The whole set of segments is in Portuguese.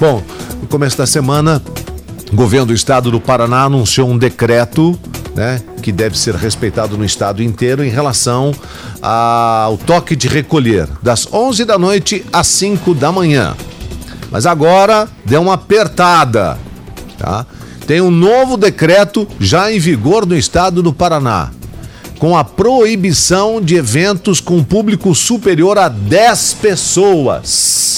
Bom, no começo da semana, o governo do estado do Paraná anunciou um decreto né, que deve ser respeitado no estado inteiro em relação ao toque de recolher, das 11 da noite às 5 da manhã. Mas agora deu uma apertada, tá? Tem um novo decreto já em vigor no estado do Paraná, com a proibição de eventos com público superior a 10 pessoas.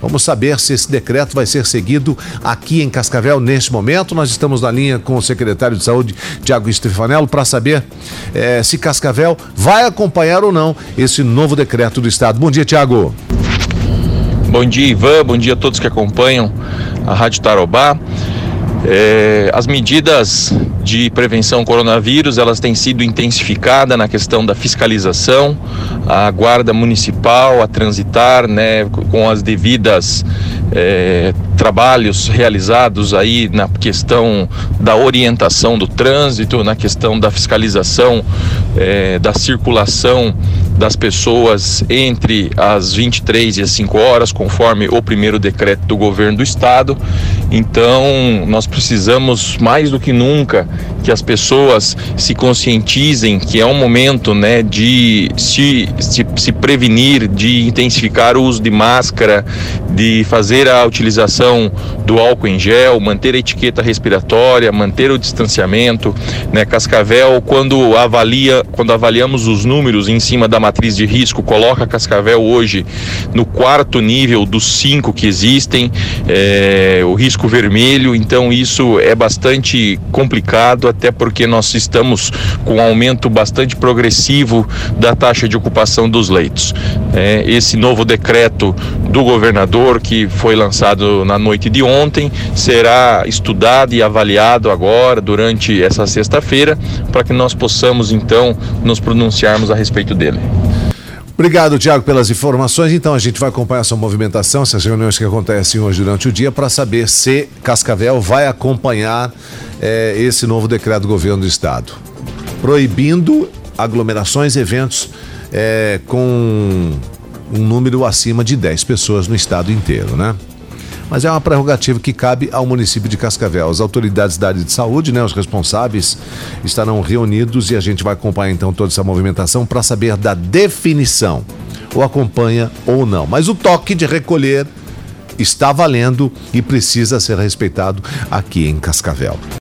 Vamos saber se esse decreto vai ser seguido aqui em Cascavel neste momento. Nós estamos na linha com o secretário de Saúde, Tiago Stefanello, para saber eh, se Cascavel vai acompanhar ou não esse novo decreto do Estado. Bom dia, Tiago. Bom dia, Ivan. Bom dia a todos que acompanham a Rádio Tarobá. É, as medidas de prevenção ao coronavírus elas têm sido intensificadas na questão da fiscalização, a guarda municipal a transitar, né, com as devidas é, trabalhos realizados aí na questão da orientação do trânsito, na questão da fiscalização é, da circulação das pessoas entre as 23 e as 5 horas, conforme o primeiro decreto do governo do estado. Então, nós precisamos mais do que nunca que as pessoas se conscientizem que é um momento né, de se, se, se prevenir, de intensificar o uso de máscara, de fazer a utilização do álcool em gel, manter a etiqueta respiratória, manter o distanciamento. Né? Cascavel, quando avalia, quando avaliamos os números em cima da matriz de risco, coloca Cascavel hoje no quarto nível dos cinco que existem, é, o risco vermelho, então isso é bastante complicado, até porque nós estamos com um aumento bastante progressivo da taxa de ocupação dos leitos. É, esse novo decreto do governador, que foi lançado na noite de ontem, será estudado e avaliado agora, durante essa sexta-feira, para que nós possamos então nos pronunciarmos a respeito dele. Obrigado, Tiago, pelas informações. Então a gente vai acompanhar essa movimentação, essas reuniões que acontecem hoje durante o dia, para saber se Cascavel vai acompanhar é, esse novo decreto do governo do estado, proibindo aglomerações e eventos é, com um número acima de 10 pessoas no estado inteiro, né? mas é uma prerrogativa que cabe ao município de Cascavel. As autoridades da área de saúde, né, os responsáveis, estarão reunidos e a gente vai acompanhar então toda essa movimentação para saber da definição, ou acompanha ou não. Mas o toque de recolher está valendo e precisa ser respeitado aqui em Cascavel.